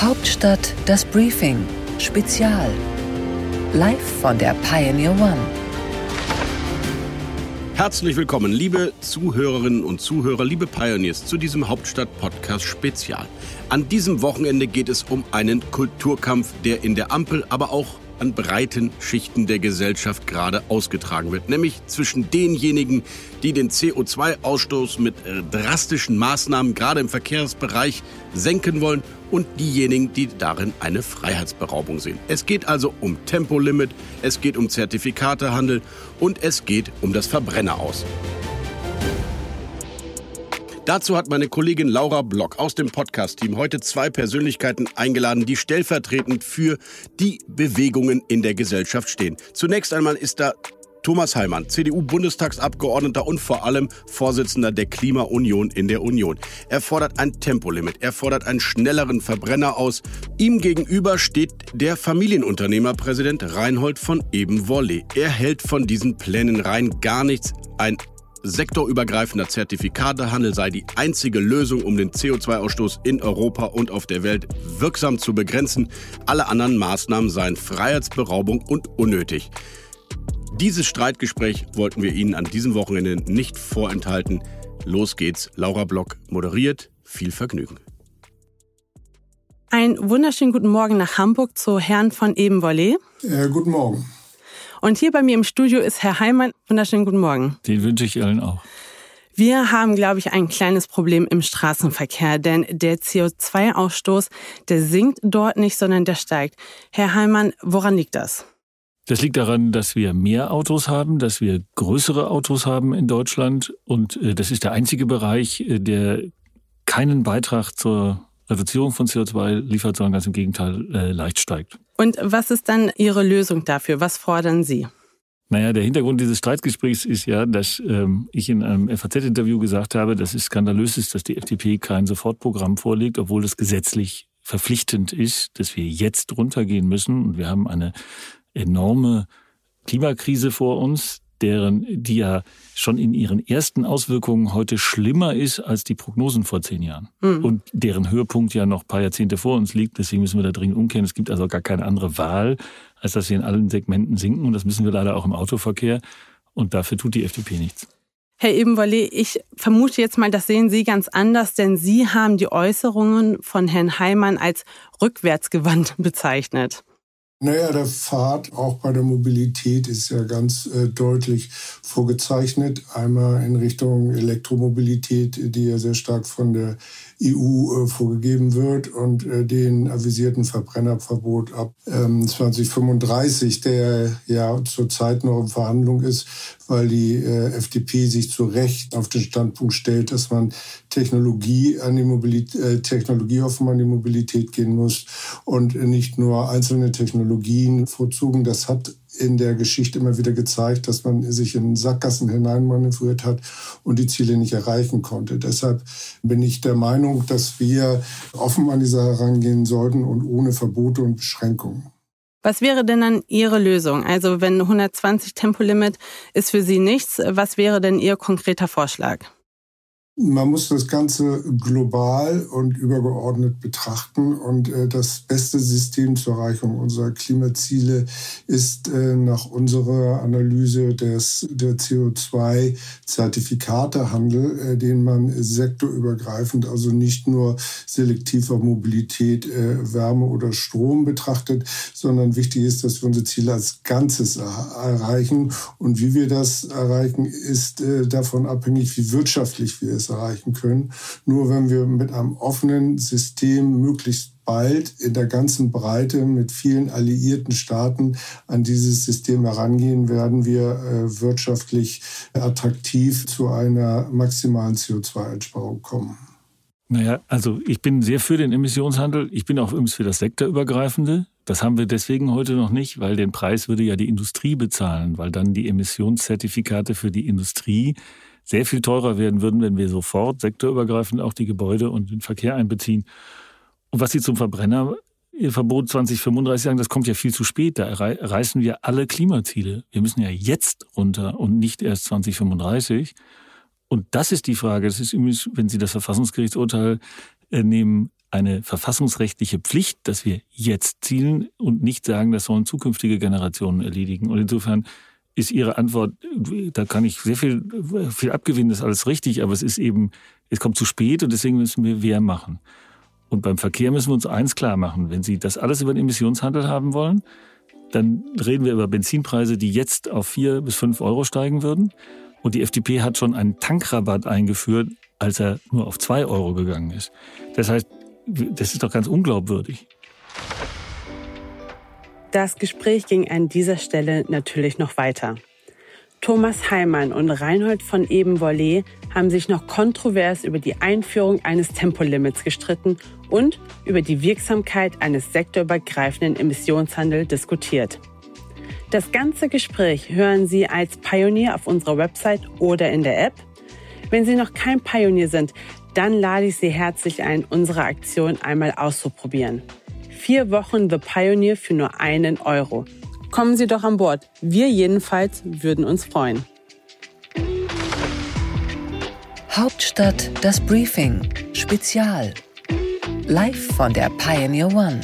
Hauptstadt das Briefing Spezial. Live von der Pioneer One. Herzlich willkommen, liebe Zuhörerinnen und Zuhörer, liebe Pioneers, zu diesem Hauptstadt-Podcast Spezial. An diesem Wochenende geht es um einen Kulturkampf, der in der Ampel, aber auch an breiten Schichten der Gesellschaft gerade ausgetragen wird, nämlich zwischen denjenigen, die den CO2-Ausstoß mit äh, drastischen Maßnahmen gerade im Verkehrsbereich senken wollen und diejenigen, die darin eine Freiheitsberaubung sehen. Es geht also um Tempolimit, es geht um Zertifikatehandel und es geht um das Verbrenner aus. Dazu hat meine Kollegin Laura Block aus dem Podcast-Team heute zwei Persönlichkeiten eingeladen, die stellvertretend für die Bewegungen in der Gesellschaft stehen. Zunächst einmal ist da Thomas Heimann, CDU-Bundestagsabgeordneter und vor allem Vorsitzender der Klimaunion in der Union. Er fordert ein Tempolimit, er fordert einen schnelleren Verbrenner aus. Ihm gegenüber steht der Familienunternehmerpräsident Reinhold von Ebenwolle. Er hält von diesen Plänen rein gar nichts. Ein sektorübergreifender Zertifikatehandel sei die einzige Lösung, um den CO2-Ausstoß in Europa und auf der Welt wirksam zu begrenzen. Alle anderen Maßnahmen seien Freiheitsberaubung und unnötig. Dieses Streitgespräch wollten wir Ihnen an diesem Wochenende nicht vorenthalten. Los geht's. Laura Block moderiert. Viel Vergnügen. Einen wunderschönen guten Morgen nach Hamburg zu Herrn von Ebenwolle. Äh, guten Morgen. Und hier bei mir im Studio ist Herr Heimann. Wunderschönen guten Morgen. Den wünsche ich allen auch. Wir haben, glaube ich, ein kleines Problem im Straßenverkehr, denn der CO2-Ausstoß, der sinkt dort nicht, sondern der steigt. Herr Heimann, woran liegt das? Das liegt daran, dass wir mehr Autos haben, dass wir größere Autos haben in Deutschland. Und äh, das ist der einzige Bereich, äh, der keinen Beitrag zur Reduzierung von CO2 liefert, sondern ganz im Gegenteil äh, leicht steigt. Und was ist dann Ihre Lösung dafür? Was fordern Sie? Naja, der Hintergrund dieses Streitgesprächs ist ja, dass ähm, ich in einem FAZ-Interview gesagt habe, dass es skandalös ist, dass die FDP kein Sofortprogramm vorlegt, obwohl es gesetzlich verpflichtend ist, dass wir jetzt runtergehen müssen. Und wir haben eine enorme Klimakrise vor uns, deren, die ja schon in ihren ersten Auswirkungen heute schlimmer ist als die Prognosen vor zehn Jahren. Mhm. Und deren Höhepunkt ja noch ein paar Jahrzehnte vor uns liegt. Deswegen müssen wir da dringend umkehren. Es gibt also gar keine andere Wahl, als dass wir in allen Segmenten sinken. Und das müssen wir leider auch im Autoverkehr. Und dafür tut die FDP nichts. Herr Ebenwolle, ich vermute jetzt mal, das sehen Sie ganz anders, denn Sie haben die Äußerungen von Herrn Heimann als rückwärtsgewandt bezeichnet. Naja, der Pfad auch bei der Mobilität ist ja ganz äh, deutlich vorgezeichnet. Einmal in Richtung Elektromobilität, die ja sehr stark von der EU äh, vorgegeben wird und äh, den avisierten Verbrennerverbot ab ähm, 2035, der ja zurzeit noch in Verhandlung ist, weil die äh, FDP sich zu Recht auf den Standpunkt stellt, dass man Technologie an die Mobilität, äh, technologieoffen an die Mobilität gehen muss und nicht nur einzelne Technologien vorzogen. Das hat in der Geschichte immer wieder gezeigt, dass man sich in Sackgassen hineinmanövriert hat und die Ziele nicht erreichen konnte. Deshalb bin ich der Meinung, dass wir offen an dieser herangehen sollten und ohne Verbote und Beschränkungen. Was wäre denn dann Ihre Lösung? Also wenn 120 Tempolimit ist für Sie nichts, was wäre denn Ihr konkreter Vorschlag? Man muss das Ganze global und übergeordnet betrachten. Und äh, das beste System zur Erreichung unserer Klimaziele ist äh, nach unserer Analyse des, der CO2-Zertifikatehandel, äh, den man sektorübergreifend, also nicht nur selektiv auf Mobilität, Wärme oder Strom betrachtet, sondern wichtig ist, dass wir unsere Ziele als Ganzes erreichen. Und wie wir das erreichen, ist davon abhängig, wie wirtschaftlich wir es erreichen können. Nur wenn wir mit einem offenen System möglichst bald in der ganzen Breite mit vielen alliierten Staaten an dieses System herangehen, werden wir äh, wirtschaftlich attraktiv zu einer maximalen CO2-Einsparung kommen. Naja, also ich bin sehr für den Emissionshandel. Ich bin auch übrigens für das Sektorübergreifende. Das haben wir deswegen heute noch nicht, weil den Preis würde ja die Industrie bezahlen, weil dann die Emissionszertifikate für die Industrie sehr viel teurer werden würden, wenn wir sofort sektorübergreifend auch die Gebäude und den Verkehr einbeziehen. Und was Sie zum Verbrennerverbot 2035 sagen, das kommt ja viel zu spät. Da reißen wir alle Klimaziele. Wir müssen ja jetzt runter und nicht erst 2035. Und das ist die Frage. Das ist übrigens, wenn Sie das Verfassungsgerichtsurteil äh, nehmen, eine verfassungsrechtliche Pflicht, dass wir jetzt zielen und nicht sagen, das sollen zukünftige Generationen erledigen. Und insofern ist Ihre Antwort, da kann ich sehr viel, viel abgewinnen, das ist alles richtig, aber es ist eben, es kommt zu spät und deswegen müssen wir mehr machen. Und beim Verkehr müssen wir uns eins klar machen. Wenn Sie das alles über den Emissionshandel haben wollen, dann reden wir über Benzinpreise, die jetzt auf vier bis fünf Euro steigen würden. Und die FDP hat schon einen Tankrabatt eingeführt, als er nur auf zwei Euro gegangen ist. Das heißt, das ist doch ganz unglaubwürdig. Das Gespräch ging an dieser Stelle natürlich noch weiter. Thomas Heimann und Reinhold von Ebenvollet haben sich noch kontrovers über die Einführung eines Tempolimits gestritten und über die Wirksamkeit eines sektorübergreifenden Emissionshandels diskutiert. Das ganze Gespräch hören Sie als Pionier auf unserer Website oder in der App. Wenn Sie noch kein Pionier sind, dann lade ich Sie herzlich ein, unsere Aktion einmal auszuprobieren. Vier Wochen The Pioneer für nur einen Euro. Kommen Sie doch an Bord. Wir jedenfalls würden uns freuen. Hauptstadt das Briefing Spezial. Live von der Pioneer One.